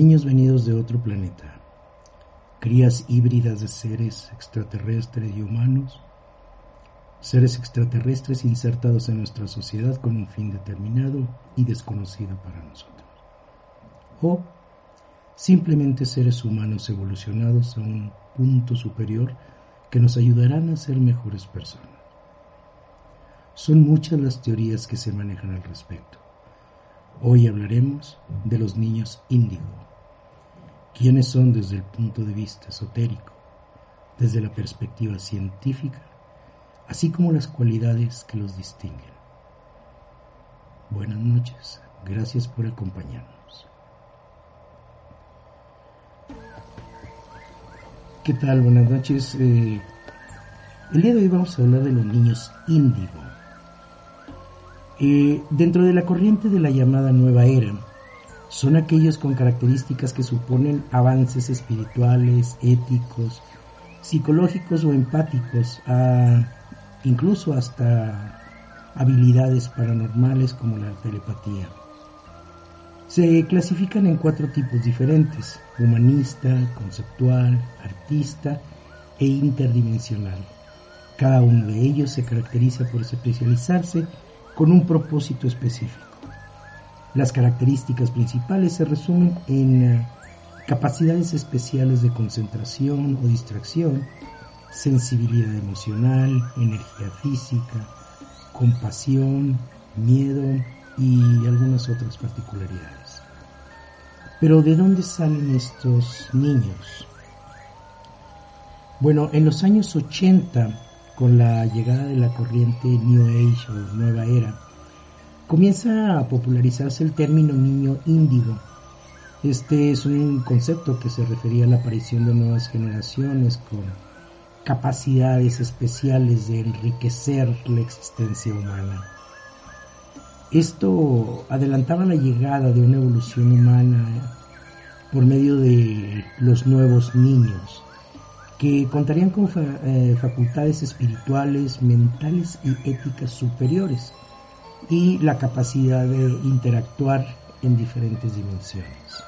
Niños venidos de otro planeta, crías híbridas de seres extraterrestres y humanos, seres extraterrestres insertados en nuestra sociedad con un fin determinado y desconocido para nosotros. O simplemente seres humanos evolucionados a un punto superior que nos ayudarán a ser mejores personas. Son muchas las teorías que se manejan al respecto. Hoy hablaremos de los niños índigo. ¿Quiénes son desde el punto de vista esotérico, desde la perspectiva científica, así como las cualidades que los distinguen? Buenas noches, gracias por acompañarnos. ¿Qué tal? Buenas noches. Eh, el día de hoy vamos a hablar de los niños índigo. Eh, dentro de la corriente de la llamada nueva era, son aquellos con características que suponen avances espirituales, éticos, psicológicos o empáticos, incluso hasta habilidades paranormales como la telepatía. Se clasifican en cuatro tipos diferentes, humanista, conceptual, artista e interdimensional. Cada uno de ellos se caracteriza por especializarse con un propósito específico. Las características principales se resumen en eh, capacidades especiales de concentración o distracción, sensibilidad emocional, energía física, compasión, miedo y algunas otras particularidades. Pero ¿de dónde salen estos niños? Bueno, en los años 80 con la llegada de la corriente New Age o Nueva Era, comienza a popularizarse el término niño índigo. Este es un concepto que se refería a la aparición de nuevas generaciones con capacidades especiales de enriquecer la existencia humana. Esto adelantaba la llegada de una evolución humana por medio de los nuevos niños, que contarían con eh, facultades espirituales, mentales y éticas superiores y la capacidad de interactuar en diferentes dimensiones.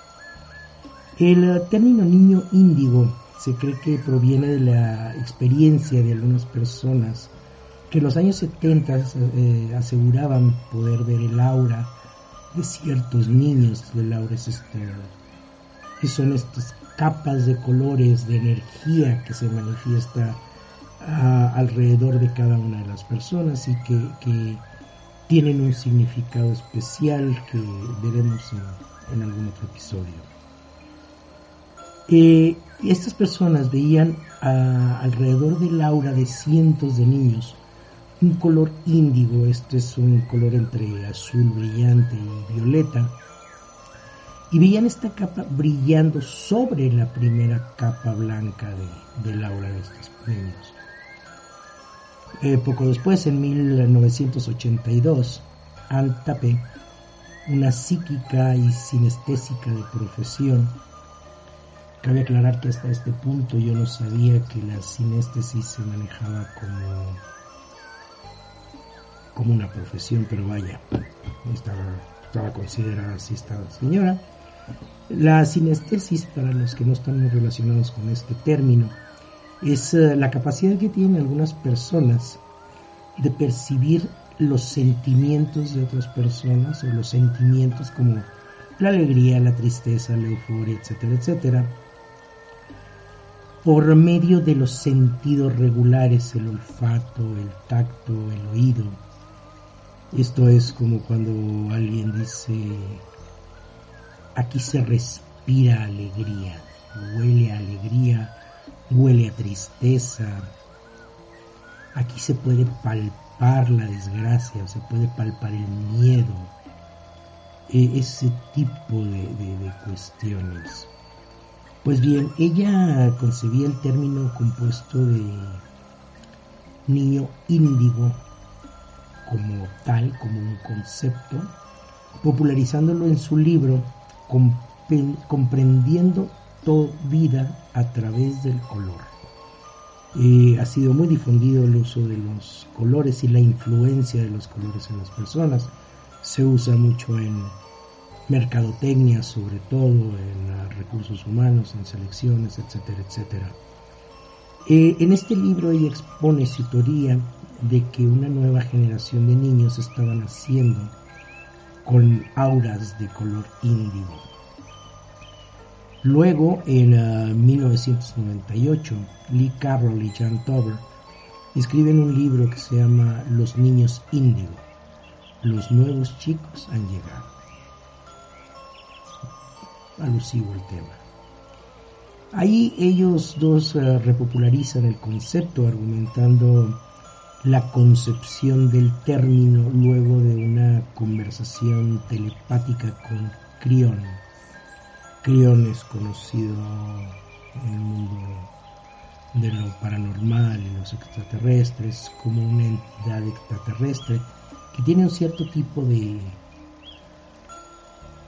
El término niño índigo se cree que proviene de la experiencia de algunas personas que en los años 70 eh, aseguraban poder ver el aura de ciertos niños del aura ancestral, que son estos capas de colores, de energía que se manifiesta ah, alrededor de cada una de las personas y que, tienen un significado especial que veremos en, algún otro episodio. Eh, estas personas veían ah, alrededor del aura de cientos de niños un color índigo, este es un color entre azul brillante y violeta, y veían esta capa brillando sobre la primera capa blanca de, del aura de estos niños. Eh, poco después, en 1982, Anne Tape, una psíquica y sinestésica de profesión, cabe aclarar que hasta este punto yo no sabía que la sinéstesis se manejaba como, como una profesión, pero vaya, estaba, estaba considerada así esta señora. La sinestesis, para los que no están muy relacionados con este término, es eh, la capacidad que tienen algunas personas de percibir los sentimientos de otras personas o los sentimientos como la alegría, la tristeza, la euforia, etcétera, etcétera, por medio de los sentidos regulares, el olfato, el tacto, el oído. Esto es como cuando alguien dice, aquí se respira alegría, huele a alegría, huele a tristeza, aquí se puede palpar la desgracia, se puede palpar el miedo, e, ese tipo de, de cuestiones. Pues bien, ella concebía el término compuesto de niño índigo como tal, como un concepto, popularizándolo en su libro Comprendiendo vida a través del color. Ha sido muy difundido el uso de los colores y la influencia de los colores en las personas. Se usa mucho en mercadotecnia, sobre todo en recursos humanos, en selecciones, etcétera, etcétera. Eh, en este libro ella expone su teoría de que una nueva generación de niños estaba naciendo con auras de color índigo. Luego, en 1998, uh, Lee Carroll y Jan Tober escriben un libro que se llama Los niños índigo. Los nuevos chicos han llegado. Alusivo el tema. Ahí ellos dos uh, repopularizan el concepto argumentando la concepción del término luego de una conversación telepática con Crión. Crión es conocido en el mundo de lo paranormal y los extraterrestres como una entidad extraterrestre que tiene un cierto tipo de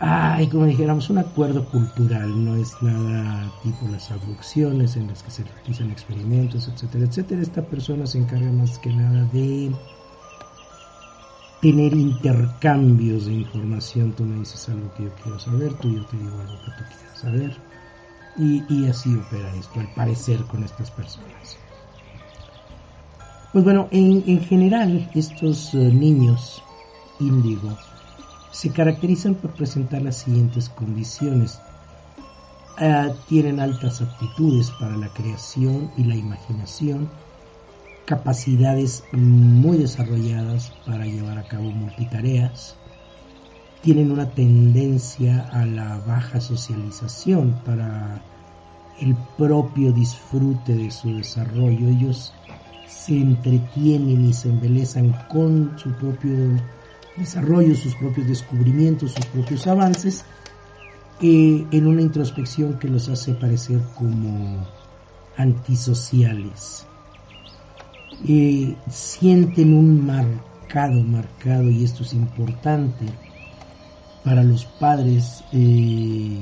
ay, como dijéramos, un acuerdo cultural, no es nada tipo las abducciones en las que se realizan experimentos, etcétera, etcétera. Esta persona se encarga más que nada de tener intercambios de información. Tú me dices algo que yo quiero saber, tú yo te digo algo que tú quieras saber. Y, así opera esto, al parecer, con estas personas. Pues bueno, en, en general, estos eh, niños índigo se caracterizan por presentar las siguientes condiciones. Ah, tienen altas aptitudes para la creación y la imaginación, capacidades muy desarrolladas para llevar a cabo multitareas, tienen una tendencia a la baja socialización para el propio disfrute de su desarrollo. Ellos se entretienen y se embelezan con su propio desarrollo, sus propios descubrimientos, sus propios avances, en una introspección que los hace parecer como antisociales. Eh, sienten un marcado, marcado, y esto es importante para los padres, eh,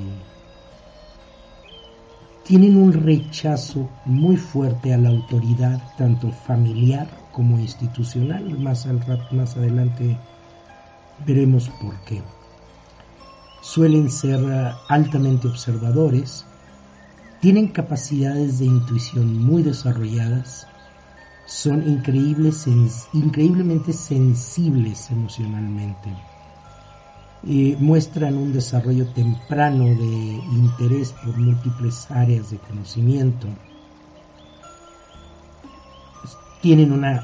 tienen un rechazo muy fuerte a la autoridad, tanto familiar como institucional. Más, al, más adelante Veremos por qué. Suelen ser altamente observadores, tienen capacidades de intuición muy desarrolladas, son increíblemente sensibles emocionalmente, eh, muestran un desarrollo temprano de interés por múltiples áreas de conocimiento, tienen una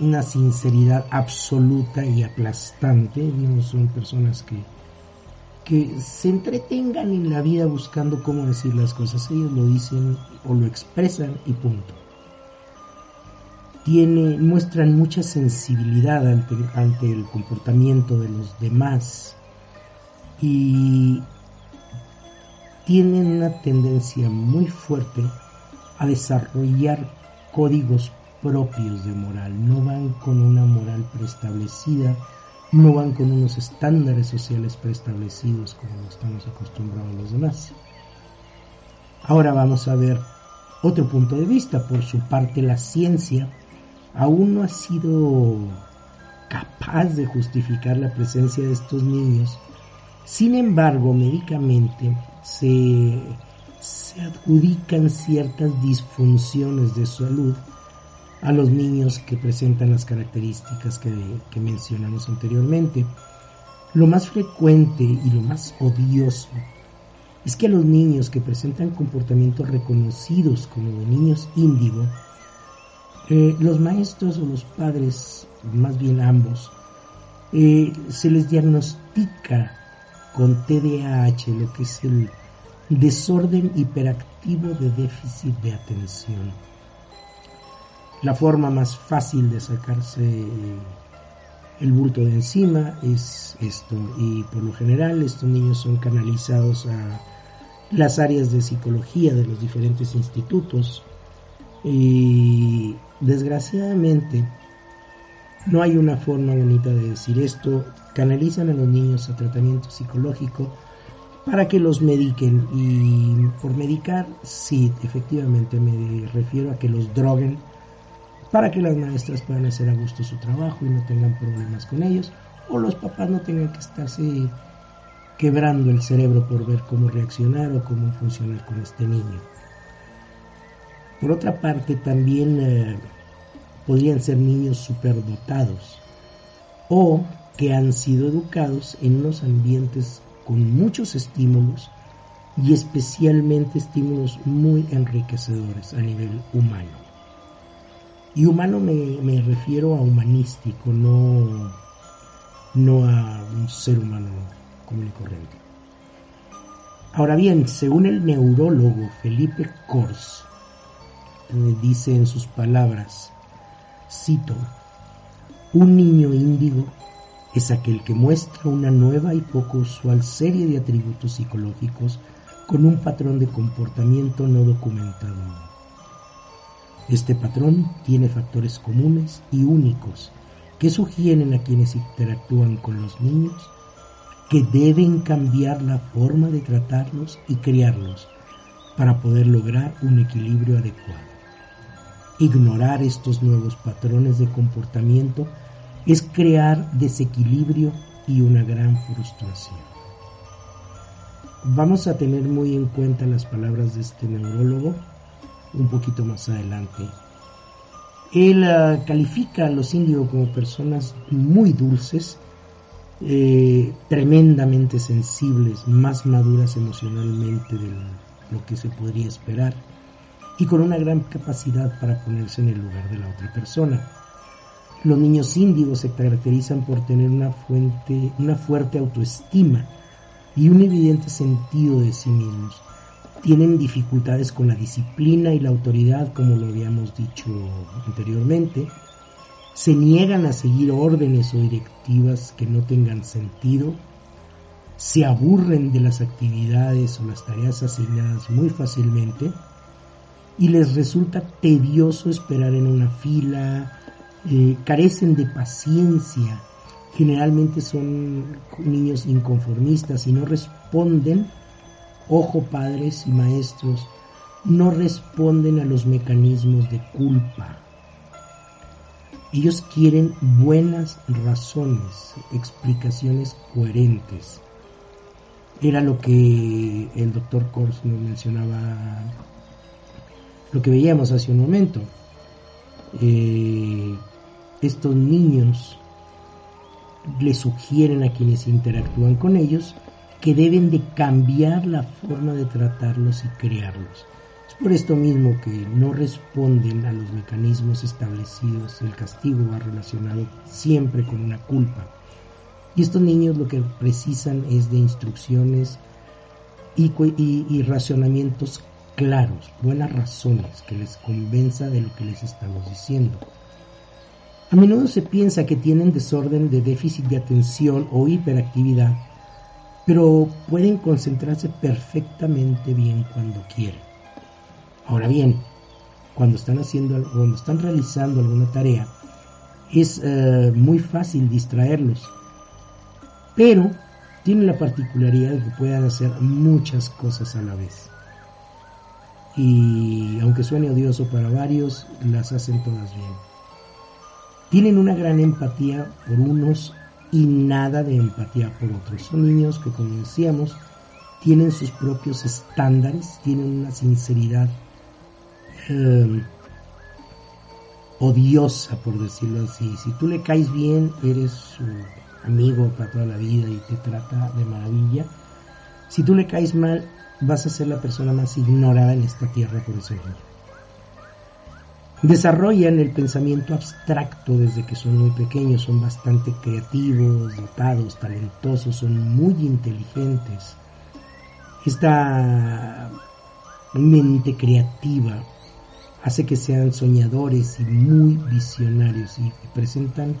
una sinceridad absoluta y aplastante, no son personas que, que se entretengan en la vida buscando cómo decir las cosas, ellos lo dicen o lo expresan y punto. Tiene, muestran mucha sensibilidad ante, ante el comportamiento de los demás y tienen una tendencia muy fuerte a desarrollar códigos propios de moral, no van con una moral preestablecida, no van con unos estándares sociales preestablecidos como estamos acostumbrados los demás. Ahora vamos a ver otro punto de vista. Por su parte, la ciencia aún no ha sido capaz de justificar la presencia de estos niños. Sin embargo, médicamente se, se adjudican ciertas disfunciones de salud a los niños que presentan las características que, mencionamos anteriormente. Lo más frecuente y lo más odioso es que los niños que presentan comportamientos reconocidos como de niños índigo, eh, los maestros o los padres, más bien ambos, eh, se les diagnostica con TDAH, lo que es el desorden hiperactivo de déficit de atención. La forma más fácil de sacarse el bulto de encima es esto y por lo general estos niños son canalizados a las áreas de psicología de los diferentes institutos y desgraciadamente no hay una forma bonita de decir esto. Canalizan a los niños a tratamiento psicológico para que los mediquen y por medicar, sí, efectivamente me refiero a que los droguen para que las maestras puedan hacer a gusto su trabajo y no tengan problemas con ellos o los papás no tengan que estarse quebrando el cerebro por ver cómo reaccionar o cómo funcionar con este niño. Por otra parte, también eh, podrían ser niños superdotados o que han sido educados en unos ambientes con muchos estímulos y especialmente estímulos muy enriquecedores a nivel humano. Y humano me, refiero a humanístico, no, no a un ser humano común y corriente. Ahora bien, según el neurólogo Felipe Kors, dice en sus palabras, cito, un niño índigo es aquel que muestra una nueva y poco usual serie de atributos psicológicos con un patrón de comportamiento no documentado. Este patrón tiene factores comunes y únicos que sugieren a quienes interactúan con los niños que deben cambiar la forma de tratarlos y criarlos para poder lograr un equilibrio adecuado. Ignorar estos nuevos patrones de comportamiento es crear desequilibrio y una gran frustración. Vamos a tener muy en cuenta las palabras de este neurólogo un poquito más adelante. Él ah, califica a los indios como personas muy dulces, eh, tremendamente sensibles, más maduras emocionalmente de lo que se podría esperar y con una gran capacidad para ponerse en el lugar de la otra persona. Los niños índigos se caracterizan por tener una, fuente, una fuerte autoestima y un evidente sentido de sí mismos. Tienen dificultades con la disciplina y la autoridad, como lo habíamos dicho anteriormente. Se niegan a seguir órdenes o directivas que no tengan sentido. Se aburren de las actividades o las tareas asignadas muy fácilmente y les resulta tedioso esperar en una fila, eh, carecen de paciencia, generalmente son niños inconformistas y no responden, ojo padres y maestros, no responden a los mecanismos de culpa. Ellos quieren buenas razones, explicaciones coherentes. Era lo que el doctor Kors nos mencionaba, lo que veíamos hace un momento. Eh, estos niños le sugieren a quienes interactúan con ellos que deben de cambiar la forma de tratarlos y crearlos. Es por esto mismo que no responden a los mecanismos establecidos. El castigo va relacionado siempre con una culpa. Y estos niños lo que precisan es de instrucciones y, y, y racionamientos claros, buenas razones que les convenza de lo que les estamos diciendo. A menudo se piensa que tienen desorden de déficit de atención o hiperactividad, pero pueden concentrarse perfectamente bien cuando quieren. Ahora bien, cuando están haciendo, cuando están realizando alguna tarea, es eh, muy fácil distraerlos, pero tienen la particularidad de que puedan hacer muchas cosas a la vez. Y aunque suene odioso para varios, las hacen todas bien tienen una gran empatía por unos y nada de empatía por otros. Son niños que, como decíamos, tienen sus propios estándares, tienen una sinceridad em, odiosa, por decirlo así. Si tú le caes bien, eres su amigo para toda la vida y te trata de maravilla. Si tú le caes mal, vas a ser la persona más ignorada en esta tierra por ese niño. Desarrollan el pensamiento abstracto desde que son muy pequeños, son bastante creativos, dotados, talentosos, son muy inteligentes. Esta mente creativa hace que sean soñadores y muy visionarios y presentan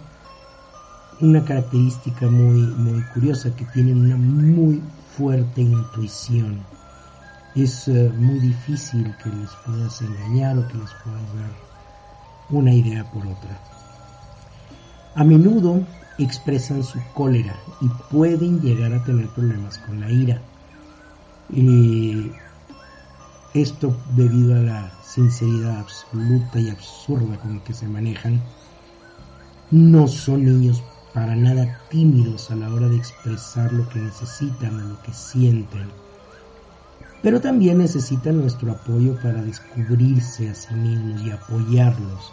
una característica muy, muy curiosa, que tienen una muy fuerte intuición. Es eh, muy difícil que les puedas engañar o que les puedas dar una idea por otra. A menudo expresan su cólera y pueden llegar a tener problemas con la ira. esto debido a la sinceridad absoluta y absurda con que se manejan. No son niños para nada tímidos a la hora de expresar lo que necesitan o lo que sienten, pero también necesitan nuestro apoyo para descubrirse a sí mismos y apoyarlos.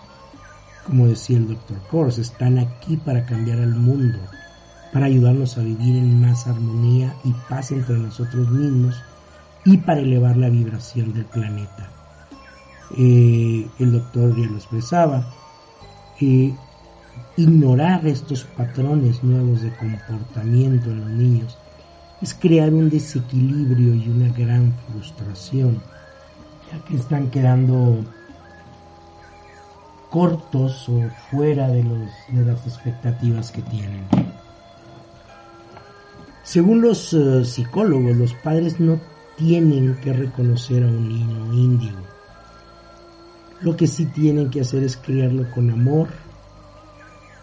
Como decía el doctor Kors, están aquí para cambiar el mundo, para ayudarnos a vivir en más armonía y paz entre nosotros mismos y para elevar la vibración del planeta. Eh, el doctor ya lo expresaba, eh, Ignorar estos patrones nuevos de comportamiento en los niños es crear un desequilibrio y una gran frustración, ya que están quedando cortos o fuera de, los, de las expectativas que tienen. Según los eh, psicólogos, los padres no tienen que reconocer a un niño índigo. Lo que sí tienen que hacer es criarlo con amor,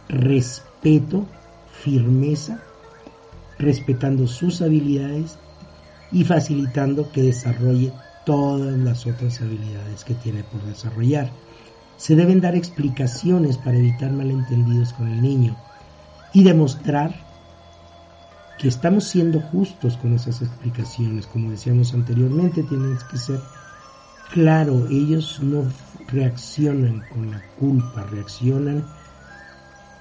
respeto, firmeza, respetando sus habilidades y facilitando que desarrolle todas las otras habilidades que tiene por desarrollar. Se deben dar explicaciones para evitar malentendidos con el niño y demostrar que estamos siendo justos con esas explicaciones. Como decíamos anteriormente, tienen que ser claro, ellos no reaccionan con la culpa, reaccionan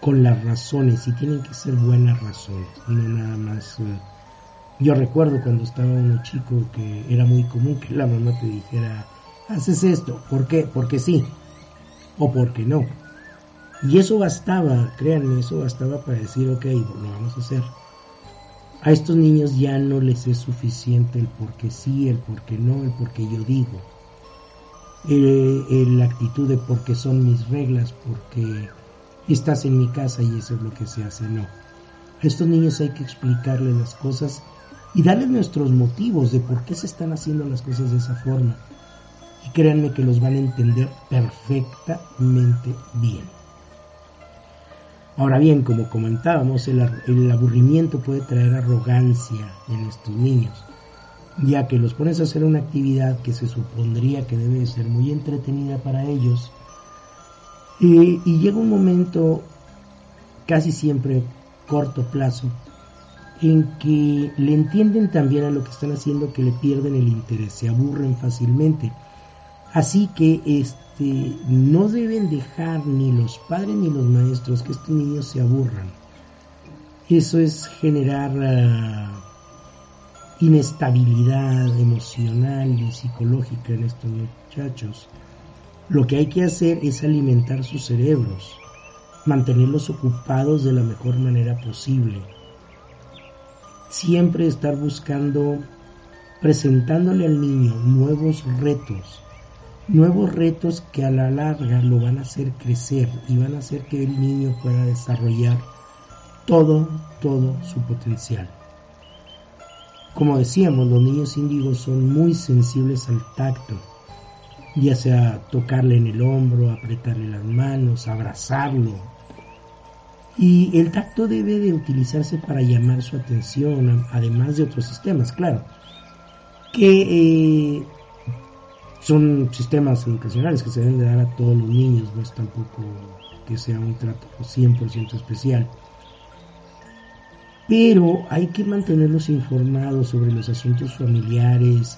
con las razones y tienen que ser buenas razones, no nada más. Eh, yo recuerdo cuando estaba uno chico que era muy común que la mamá te dijera, haces esto, ¿por qué? Porque sí, o porque no. Y eso bastaba, créanme, eso bastaba para decir, ok, lo vamos a hacer. A estos niños ya no les es suficiente el porque sí, el porque no, el porque yo digo. la actitud de porque son mis reglas, porque estás en mi casa y eso es lo que se hace. No. A estos niños hay que explicarles las cosas y darles nuestros motivos de por qué se están haciendo las cosas de esa forma. Y créanme que los van a entender perfectamente bien. Ahora bien, como comentábamos, el, el aburrimiento puede traer arrogancia en estos niños, ya que los pones a hacer una actividad que se supondría que debe ser muy entretenida para ellos, y, llega un momento, casi siempre corto plazo, en que le entienden también a lo que están haciendo que le pierden el interés, se aburren fácilmente. Así que este, no deben dejar ni los padres ni los maestros que estos niños se aburran. Eso es generar ah, inestabilidad emocional y psicológica en estos muchachos. Lo que hay que hacer es alimentar sus cerebros, mantenerlos ocupados de la mejor manera posible. Siempre estar buscando, presentándole al niño nuevos retos, nuevos retos que a la larga lo van a hacer crecer y van a hacer que el niño pueda desarrollar todo, todo su potencial. Como decíamos, los niños índigos son muy sensibles al tacto ya sea tocarle en el hombro, apretarle las manos, abrazarlo. Y el tacto debe de utilizarse para llamar su atención, además de otros sistemas, claro, que eh, son sistemas educacionales que se deben de dar a todos los niños, no es tampoco que sea un trato 100% especial. Pero hay que mantenerlos informados sobre los asuntos familiares,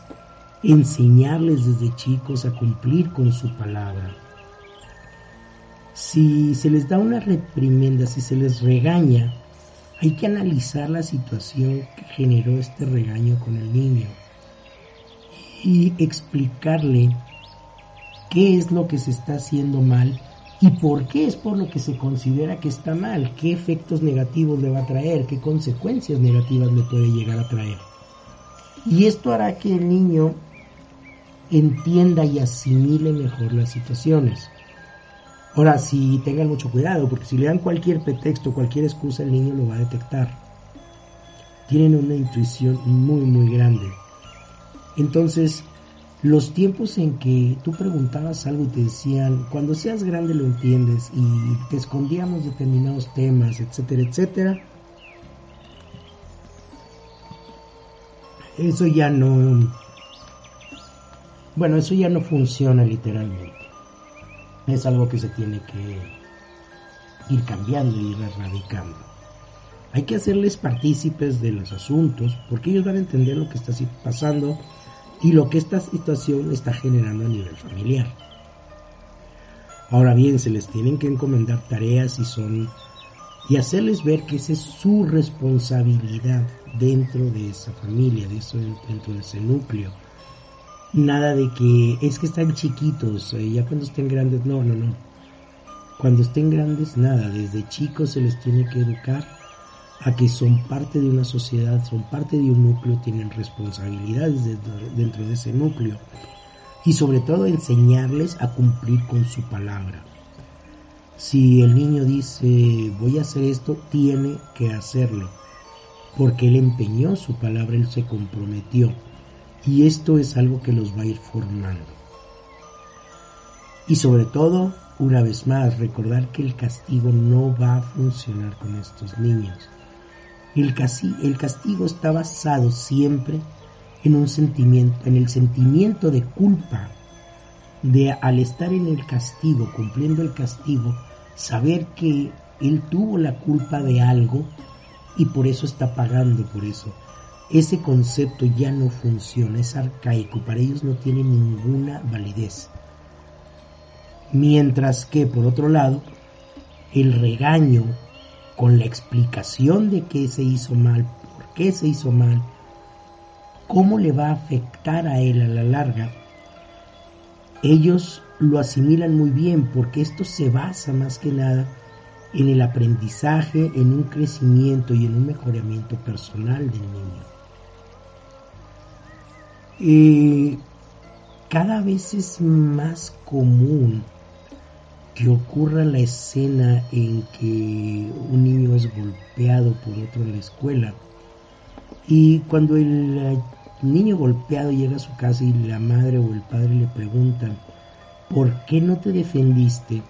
enseñarles desde chicos a cumplir con su palabra. Si se les da una reprimenda, si se les regaña, hay que analizar la situación que generó este regaño con el niño y explicarle qué es lo que se está haciendo mal y por qué es por lo que se considera que está mal, qué efectos negativos le va a traer, qué consecuencias negativas le puede llegar a traer. Y esto hará que el niño entienda y asimile mejor las situaciones. Ahora, si tengan mucho cuidado, porque si le dan cualquier pretexto, cualquier excusa, el niño lo va a detectar. Tienen una intuición muy, muy grande. Entonces, los tiempos en que tú preguntabas algo y te decían, cuando seas grande lo entiendes y te escondíamos determinados temas, etcétera, etcétera, eso ya no, bueno, eso ya no funciona literalmente. Es algo que se tiene que ir cambiando y ir erradicando. Hay que hacerles partícipes de los asuntos porque ellos van a entender lo que está pasando y lo que esta situación está generando a nivel familiar. Ahora bien, se les tienen que encomendar tareas y son y hacerles ver que esa es su responsabilidad dentro de esa familia, dentro de ese núcleo. Nada de que es que están chiquitos, eh, ya cuando estén grandes, no, no, no. Cuando estén grandes, nada, desde chicos se les tiene que educar a que son parte de una sociedad, son parte de un núcleo, tienen responsabilidades dentro, de ese núcleo y sobre todo enseñarles a cumplir con su palabra. Si el niño dice voy a hacer esto, tiene que hacerlo, porque él empeñó su palabra, él se comprometió y esto es algo que los va a ir formando. Y sobre todo, una vez más, recordar que el castigo no va a funcionar con estos niños el, castigo está basado siempre en un sentimiento, en el sentimiento de culpa de al estar en el castigo, cumpliendo el castigo, saber que él tuvo la culpa de algo y por eso está pagando por eso. Ese concepto ya no funciona, es arcaico, para ellos no tiene ninguna validez. Mientras que, por otro lado, el regaño con la explicación de qué se hizo mal, por qué se hizo mal, cómo le va a afectar a él a la larga, ellos lo asimilan muy bien porque esto se basa más que nada en el aprendizaje, en un crecimiento y en un mejoramiento personal del niño. Cada vez es más común que ocurra la escena en que un niño es golpeado por otro en la escuela y cuando el eh, niño golpeado llega a su casa y la madre o el padre le preguntan ¿por qué no te defendiste?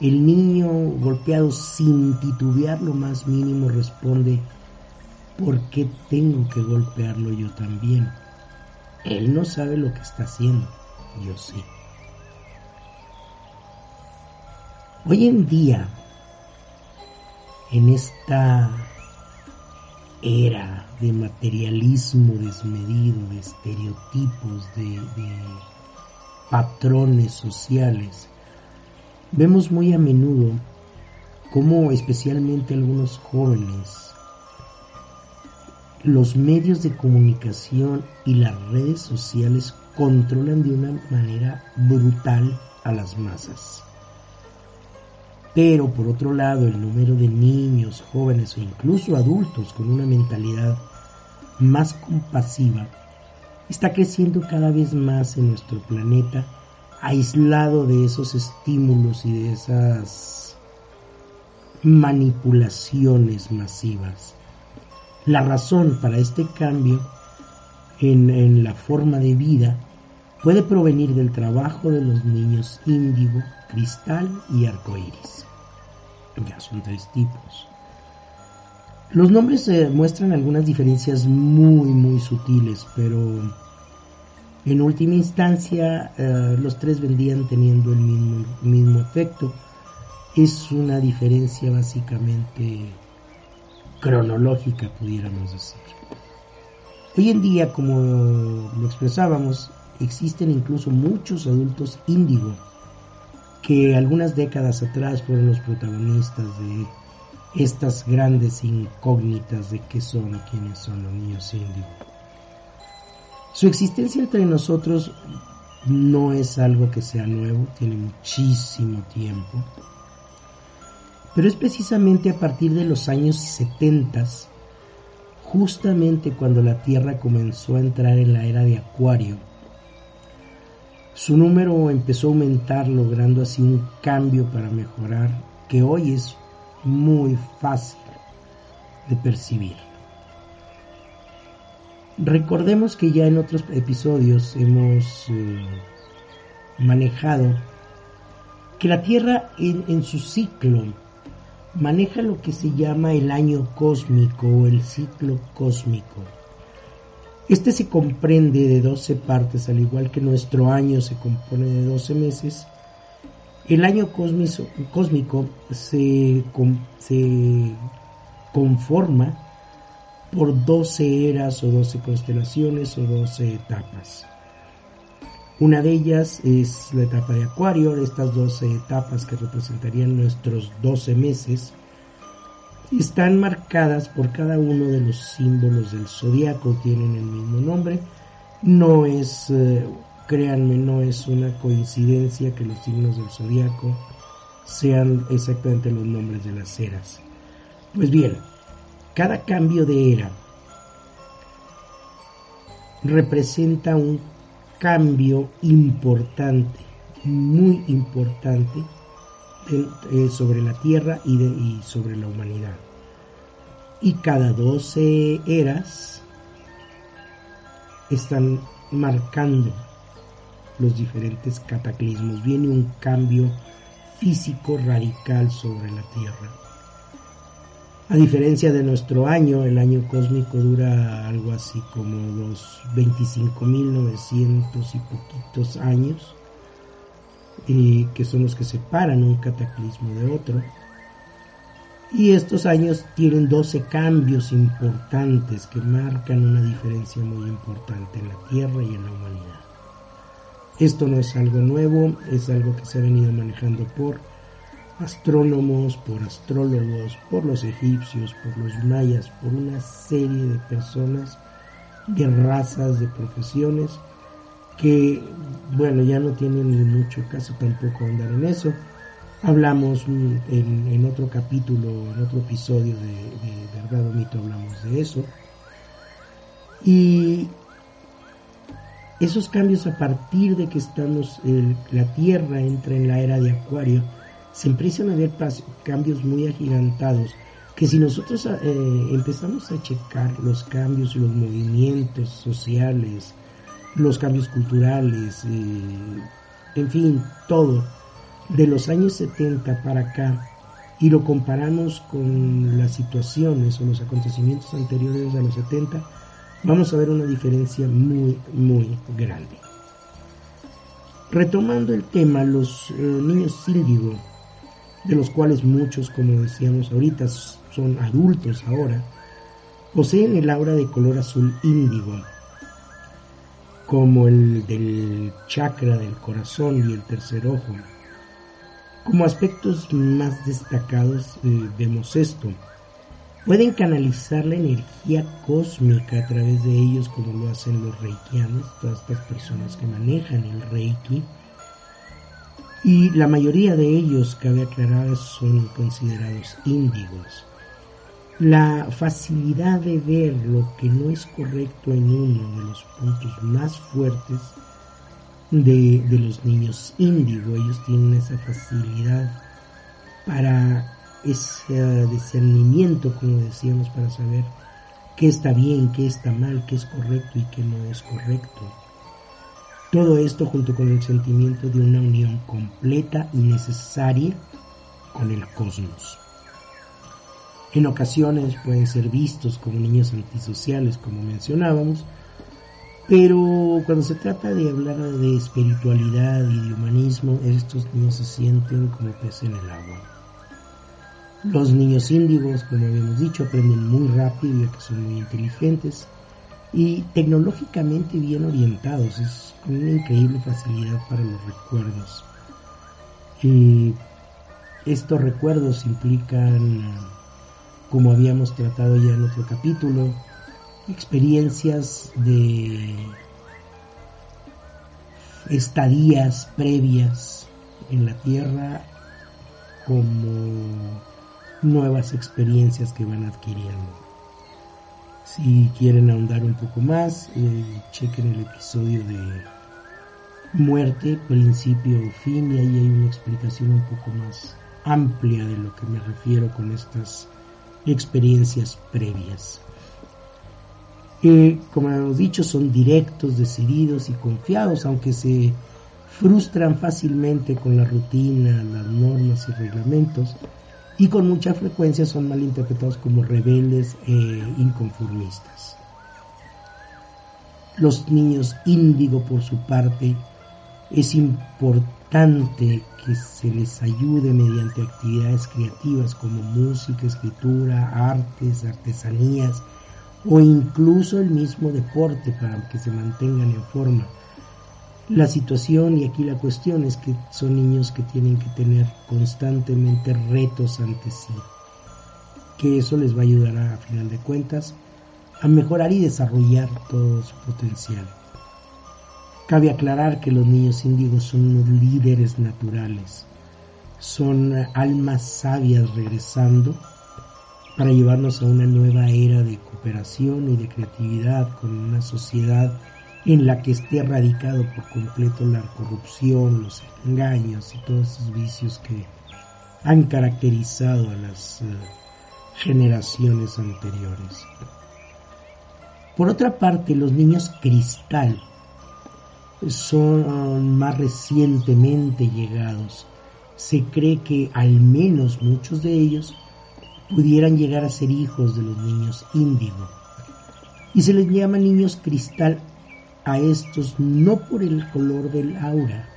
El niño golpeado sin titubear lo más mínimo responde ¿por qué tengo que golpearlo yo también? Él no sabe lo que está haciendo, yo sí. Hoy en día, en esta era de materialismo desmedido, de estereotipos, de, patrones sociales, vemos muy a menudo cómo especialmente algunos jóvenes, los medios de comunicación y las redes sociales controlan de una manera brutal a las masas. Pero por otro lado, el número de niños, jóvenes o incluso adultos con una mentalidad más compasiva está creciendo cada vez más en nuestro planeta, aislado de esos estímulos y de esas manipulaciones masivas. La razón para este cambio en, la forma de vida puede provenir del trabajo de los niños índigo, cristal y arcoíris. Ya son tres tipos. Los nombres eh, muestran algunas diferencias muy muy sutiles, pero en última instancia eh, los tres vendrían teniendo el mismo, mismo efecto. Es una diferencia básicamente cronológica, pudiéramos decir. Hoy en día, como lo expresábamos, existen incluso muchos adultos índigo que algunas décadas atrás fueron los protagonistas de estas grandes incógnitas de qué son y quiénes son los niños índigo. Su existencia entre nosotros no es algo que sea nuevo, tiene muchísimo tiempo. Pero es precisamente a partir de los años 70, justamente cuando la Tierra comenzó a entrar en la era de Acuario, su número empezó a aumentar logrando así un cambio para mejorar que hoy es muy fácil de percibir. Recordemos que ya en otros episodios hemos eh, manejado que la Tierra en, su ciclo maneja lo que se llama el año cósmico o el ciclo cósmico. Este se comprende de 12 partes, al igual que nuestro año se compone de 12 meses. El año cósmico se, conforma por 12 eras o 12 constelaciones o 12 etapas. Una de ellas es la etapa de Acuario, estas 12 etapas que representarían nuestros 12 meses, están marcadas por cada uno de los símbolos del zodiaco, tienen el mismo nombre. No es, eh, créanme, no es una coincidencia que los signos del zodiaco sean exactamente los nombres de las eras. Pues bien, cada cambio de era representa un cambio importante, muy importante eh, sobre la Tierra y, sobre la humanidad. Y cada 12 eras están marcando los diferentes cataclismos. Viene un cambio físico radical sobre la Tierra. A diferencia de nuestro año, el año cósmico dura algo así como los 25.900 y poquitos años, eh, que son los que separan un cataclismo de otro. Y estos años tienen 12 cambios importantes que marcan una diferencia muy importante en la Tierra y en la humanidad. Esto no es algo nuevo, es algo que se ha venido manejando por astrónomos, por astrólogos, por los egipcios, por los mayas, por una serie de personas, de razas, de profesiones, que, bueno, ya no tienen ni mucho caso tampoco andar en eso. Hablamos en, otro capítulo, en otro episodio de, Verdad o Mito, hablamos de eso. Y esos cambios a partir de que estamos, la Tierra entra en la era de Acuario, se empiezan a ver cambios muy agigantados que si nosotros eh, empezamos a checar los cambios los movimientos sociales, los cambios culturales, eh, en fin, todo, de los años 70 para acá, y lo comparamos con las situaciones o los acontecimientos anteriores a los 70, vamos a ver una diferencia muy, muy grande. Retomando el tema, los eh, niños índigo de los cuales muchos, como decíamos ahorita, son adultos ahora, poseen el aura de color azul índigo, como el del chakra del corazón y el tercer ojo. Como aspectos más destacados eh, vemos esto. Pueden canalizar la energía cósmica a través de ellos como lo hacen los reikianos, todas estas personas que manejan el reiki, y la mayoría de ellos, cabe aclarar, son considerados índigos. La facilidad de ver lo que no es correcto en uno de los puntos más fuertes de, los niños índigo, ellos tienen esa facilidad para ese discernimiento, como decíamos, para saber qué está bien, qué está mal, qué es correcto y qué no es correcto. Todo esto junto con el sentimiento de una unión completa y necesaria con el cosmos. En ocasiones pueden ser vistos como niños antisociales, como mencionábamos, pero cuando se trata de hablar de espiritualidad y de humanismo, estos niños se sienten como peces en el agua. Los niños índigos, como habíamos dicho, aprenden muy rápido ya que son muy inteligentes y tecnológicamente bien orientados, es con una increíble facilidad para los recuerdos. Y estos recuerdos implican, como habíamos tratado ya en otro capítulo, experiencias de estadías previas en la Tierra como nuevas experiencias que van adquiriendo. Si quieren ahondar un poco más, eh, chequen el episodio de muerte, principio o fin, y ahí hay una explicación un poco más amplia de lo que me refiero con estas experiencias previas. como hemos dicho, son directos, decididos y confiados, aunque se frustran fácilmente con la rutina, las normas y reglamentos, y con mucha frecuencia son malinterpretados como rebeldes e inconformistas. Los niños índigo, por su parte, es importante que se les ayude mediante actividades creativas como música, escritura, artes, artesanías o incluso el mismo deporte para que se mantengan en forma. La situación y aquí la cuestión es que son niños que tienen que tener constantemente retos ante sí, que eso les va a ayudar a, a final de cuentas a mejorar y desarrollar todo su potencial. Cabe aclarar que los niños índigos son unos líderes naturales, son almas sabias regresando para llevarnos a una nueva era de cooperación y de creatividad con una sociedad en la que esté erradicado por completo la corrupción, los engaños y todos esos vicios que han caracterizado a las eh, generaciones anteriores. Por otra parte, los niños cristal son más recientemente llegados. Se cree que al menos muchos de ellos pudieran llegar a ser hijos de los niños índigo. Y se les llama niños cristal a estos no por el color del aura,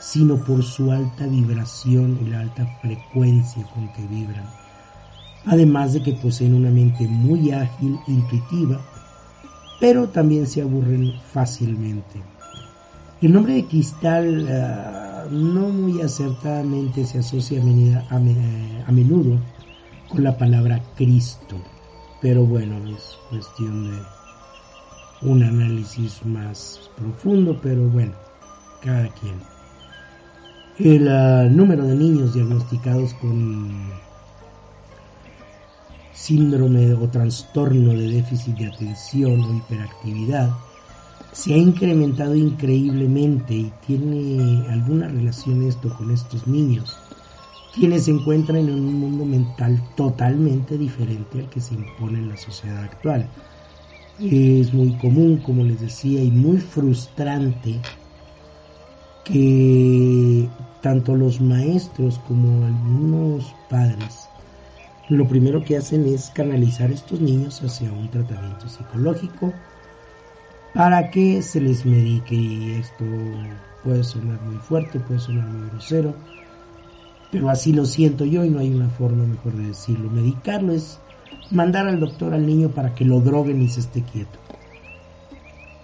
sino por su alta vibración y la alta frecuencia con que vibran. Además de que poseen una mente muy ágil, intuitiva, pero también se aburren fácilmente. El nombre de cristal ah, no muy acertadamente se asocia a, menudo con la palabra Cristo, pero bueno, es cuestión de un análisis más profundo, pero bueno, cada quien. El ah, número de niños diagnosticados con síndrome o trastorno de déficit de atención o hiperactividad se ha incrementado increíblemente y tiene alguna relación esto con estos niños, quienes se encuentran en un mundo mental totalmente diferente al que se impone en la sociedad actual. Es muy común, como les decía, y muy frustrante que tanto los maestros como algunos padres lo primero que hacen es canalizar a estos niños hacia un tratamiento psicológico para que se les medique y esto puede sonar muy fuerte, puede sonar muy grosero, pero así lo siento yo y no hay una forma mejor de decirlo. Medicarlo es mandar al doctor al niño para que lo droguen y se esté quieto.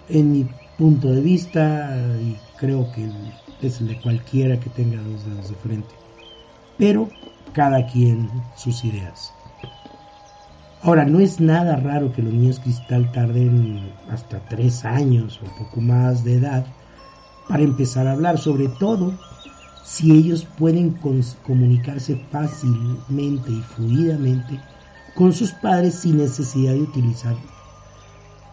En mi punto de vista, y creo que es el de cualquiera que tenga dos dedos de frente, pero cada quien sus ideas. Ahora, no es nada raro que los niños cristal tarden hasta tres años o poco más de edad para empezar a hablar, sobre todo si ellos pueden comunicarse fácilmente y fluidamente con sus padres sin necesidad de utilizar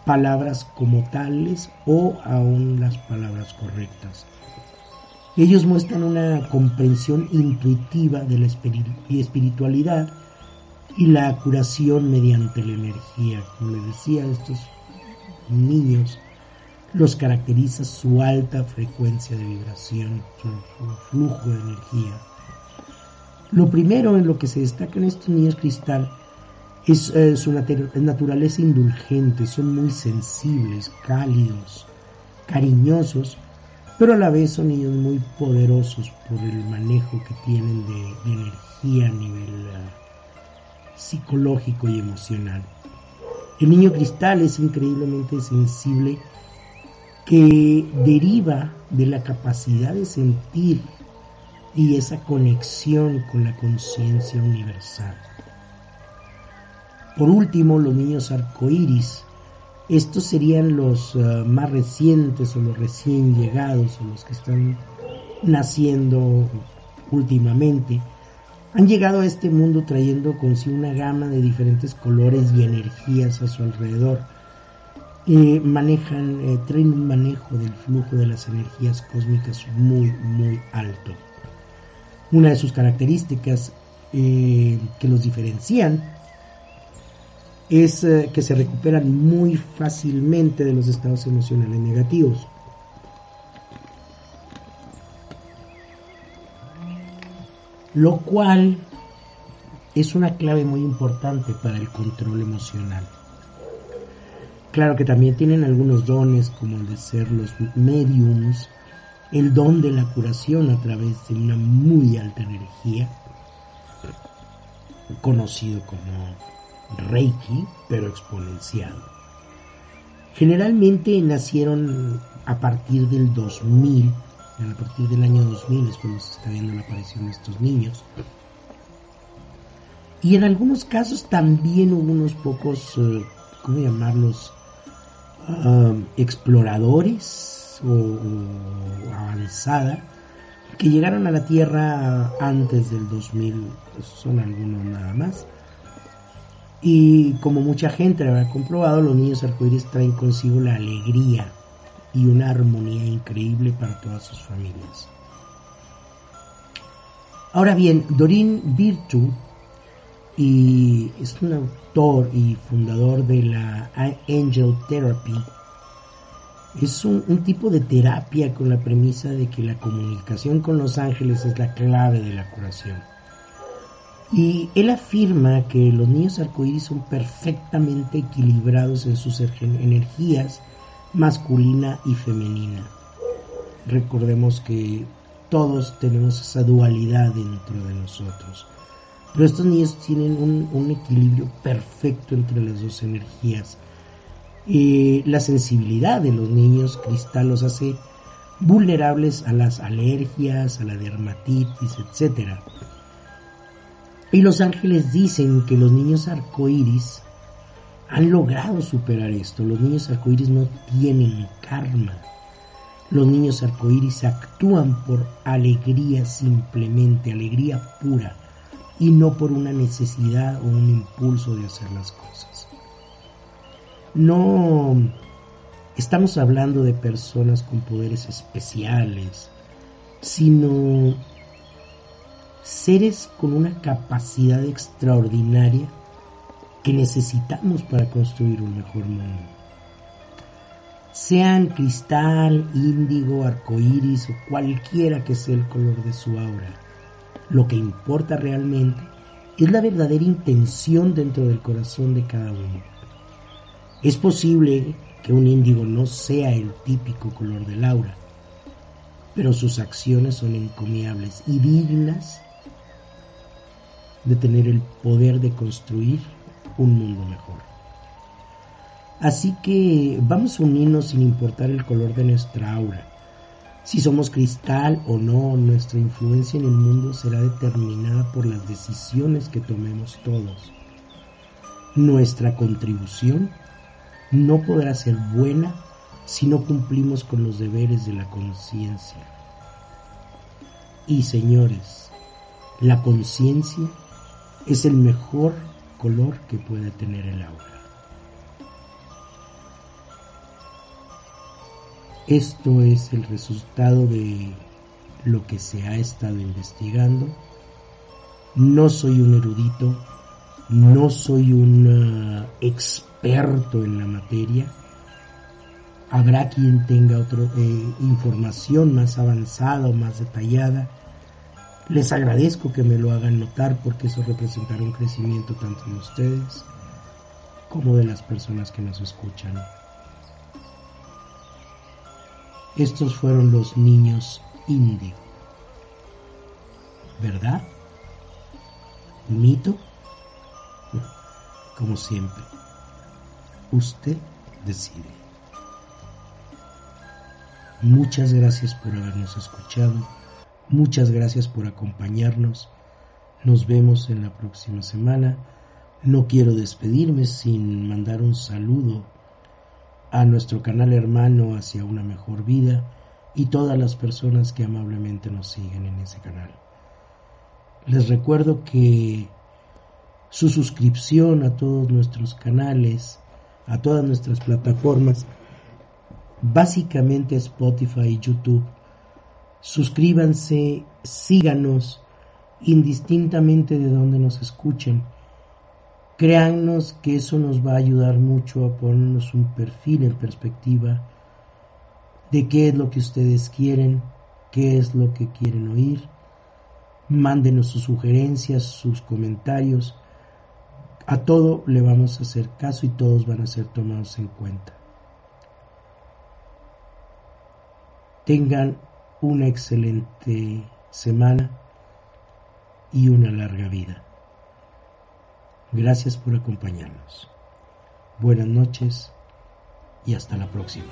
palabras como tales o aún las palabras correctas. Ellos muestran una comprensión intuitiva de la espiritualidad y la curación mediante la energía. Como les decía, estos niños los caracteriza su alta frecuencia de vibración, su, flujo de energía. Lo primero en lo que se destaca en estos niños cristal es su naturaleza indulgente, son muy sensibles, cálidos, cariñosos, pero a la vez son niños muy poderosos por el manejo que tienen de, energía a nivel uh, psicológico y emocional. El niño cristal es increíblemente sensible que deriva de la capacidad de sentir y esa conexión con la conciencia universal. Por último, los niños arcoíris Estos serían los uh, más recientes o los recién llegados o los que están naciendo últimamente. Han llegado a este mundo trayendo consigo una gama de diferentes colores y energías a su alrededor. Eh, manejan, eh, traen un manejo del flujo de las energías cósmicas muy, muy alto. Una de sus características eh, que los diferencian es eh, que se recuperan muy fácilmente de los estados emocionales negativos. Lo cual es una clave muy importante para el control emocional. Claro que también tienen algunos dones como el de ser los mediums, el don de la curación a través de una muy alta energía, conocido como Reiki, pero exponencial. Generalmente nacieron a partir del 2000, a partir del año 2000 es cuando se está viendo la aparición de estos niños. Y en algunos casos también hubo unos pocos, eh, ¿cómo llamarlos? Ah, exploradores o, o, avanzada que llegaron a la Tierra antes del 2000, pues son algunos nada más. Y como mucha gente lo habrá comprobado, los niños arcoíris traen consigo la alegría y una armonía increíble para todas sus familias. Ahora bien, Dorin Virtu y es un autor y fundador de la Angel Therapy. Es un, tipo de terapia con la premisa de que la comunicación con los ángeles es la clave de la curación. Y él afirma que los niños arcoíris son perfectamente equilibrados en sus energías masculina y femenina. Recordemos que todos tenemos esa dualidad dentro de nosotros. Pero estos niños tienen un, equilibrio perfecto entre las dos energías. La sensibilidad de los niños cristal los hace vulnerables a las alergias, a la dermatitis, etcétera y los ángeles dicen que los niños arcoíris han logrado superar esto. Los niños arcoíris no tienen karma. Los niños arcoíris actúan por alegría simplemente, alegría pura, y no por una necesidad o un impulso de hacer las cosas. No estamos hablando de personas con poderes especiales, sino seres con una capacidad extraordinaria que necesitamos para construir un mejor mundo. Sean cristal, índigo, arcoíris o cualquiera que sea el color de su aura, lo que importa realmente es la verdadera intención dentro del corazón de cada uno. Es posible que un índigo no sea el típico color del aura, pero sus acciones son encomiables y dignas de tener el poder de construir un mundo mejor. Así que vamos a unirnos sin importar el color de nuestra aura. Si somos cristal o no, nuestra influencia en el mundo será determinada por las decisiones que tomemos todos. Nuestra contribución no podrá ser buena si no cumplimos con los deberes de la conciencia. Y señores, la conciencia es el mejor color que puede tener el aura. Esto es el resultado de lo que se ha estado investigando. No soy un erudito, no soy un uh, experto en la materia. Habrá quien tenga otra eh, información más avanzada o más detallada les agradezco que me lo hagan notar porque eso representará un crecimiento tanto de ustedes como de las personas que nos escuchan. Estos fueron los niños índigo. ¿Verdad? ¿Mito? Como siempre, usted decide. Muchas gracias por habernos escuchado Muchas gracias por acompañarnos. Nos vemos en la próxima semana. No quiero despedirme sin mandar un saludo a nuestro canal hermano hacia una mejor vida y todas las personas que amablemente nos siguen en ese canal. Les recuerdo que su suscripción a todos nuestros canales, a todas nuestras plataformas, básicamente Spotify y YouTube. Suscríbanse, síganos, indistintamente de donde nos escuchen. Créannos que eso nos va a ayudar mucho a ponernos un perfil en perspectiva de qué es lo que ustedes quieren, qué es lo que quieren oír. Mándenos sus sugerencias, sus comentarios. A todo le vamos a hacer caso y todos van a ser tomados en cuenta. Tengan una excelente semana y una larga vida. Gracias por acompañarnos. Buenas noches y hasta la próxima.